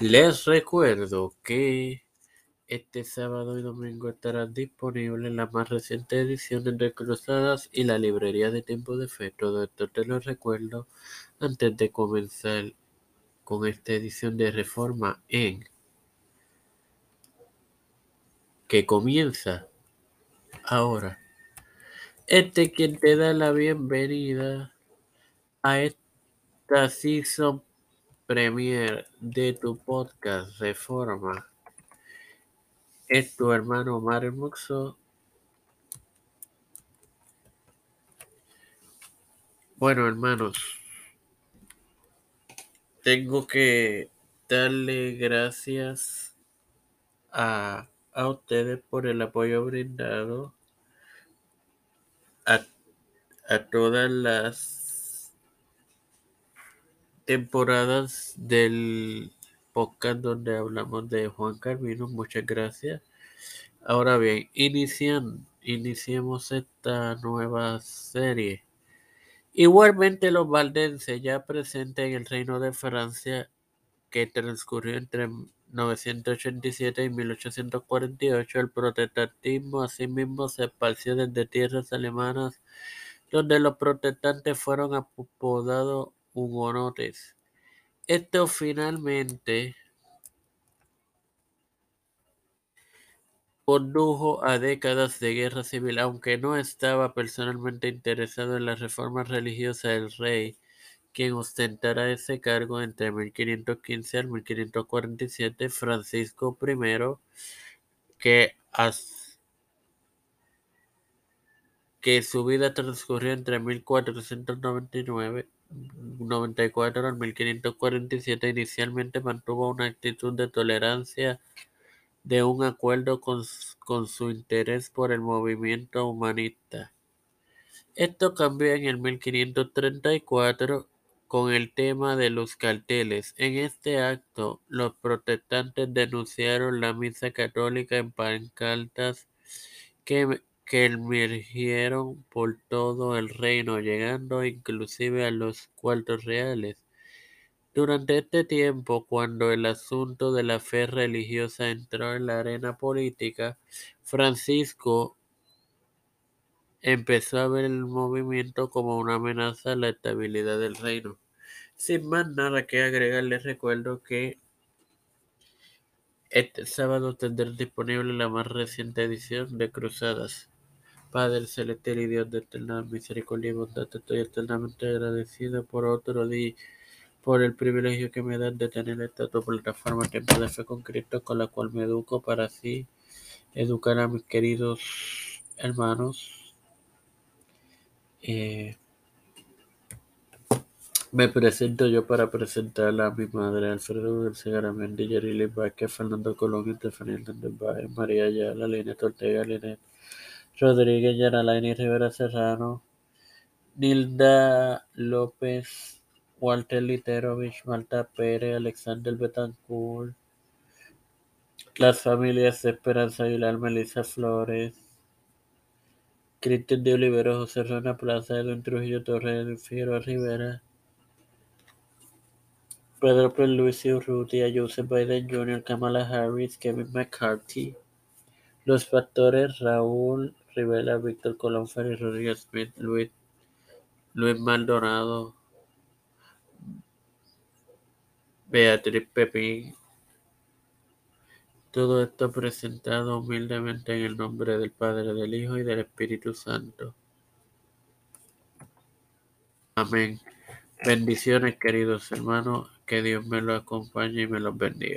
Les recuerdo que este sábado y domingo estarán disponibles la más reciente edición de Cruzadas y la librería de Tiempo de Fe. Todo esto te lo recuerdo antes de comenzar con esta edición de Reforma en que comienza ahora. Este quien te da la bienvenida a esta season premier de tu podcast Reforma es tu hermano Mario Muxo. Bueno, hermanos, tengo que darle gracias a, a ustedes por el apoyo brindado a, a todas las temporadas del podcast donde hablamos de Juan Carvino. Muchas gracias. Ahora bien, inician, iniciemos esta nueva serie. Igualmente los valdenses ya presentes en el reino de Francia que transcurrió entre 987 y 1848, el protestantismo asimismo se esparció desde tierras alemanas donde los protestantes fueron apodados hugonotes. Esto finalmente condujo a décadas de guerra civil, aunque no estaba personalmente interesado en la reforma religiosa del rey, quien ostentará ese cargo entre 1515 al 1547, Francisco I, que, que su vida transcurrió entre 1499 94 al 1547 inicialmente mantuvo una actitud de tolerancia de un acuerdo con, con, su interés por el movimiento humanista. Esto cambió en el 1534 con el tema de los carteles. En este acto, los protestantes denunciaron la misa católica en pancartas que que emergieron por todo el reino, llegando inclusive a los cuartos reales. Durante este tiempo, cuando el asunto de la fe religiosa entró en la arena política, Francisco empezó a ver el movimiento como una amenaza a la estabilidad del reino. Sin más nada que agregar, les recuerdo que este sábado tendré disponible la más reciente edición de Cruzadas. Padre celestial y Dios de eterna misericordia y bondad, estoy eternamente agradecido por otro día, por el privilegio que me dan de tener esta tu plataforma Tiempo de Fe con Cristo, con la cual me educo para así educar a mis queridos hermanos. Eh, me presento yo para presentar a mi madre, Alfredo García Garamendi, Yerili Vázquez, Fernando Colón, Estefanía Hernández María Ayala, Línea Ortega, Linet Rodríguez, Yaralaini Rivera Serrano, Nilda López, Walter Literovich, Malta Pérez, Alexander Betancourt, las familias Esperanza Aguilar, Melissa Flores, Cristian de Olivero, José Rona Plaza, Edwin Trujillo Torres, Figueroa Rivera, Pedro Pierluisi Urrutia, Joseph Biden Jr., Kamala Harris, Kevin McCarthy, los factores Raúl Rivera, Víctor Colón, Rodríguez Smith, Luis, Luis Maldonado, Beatriz Pepín. Todo esto presentado humildemente en el nombre del Padre, del Hijo y del Espíritu Santo. Amén. Bendiciones, queridos hermanos. Que Dios me los acompañe y me los bendiga.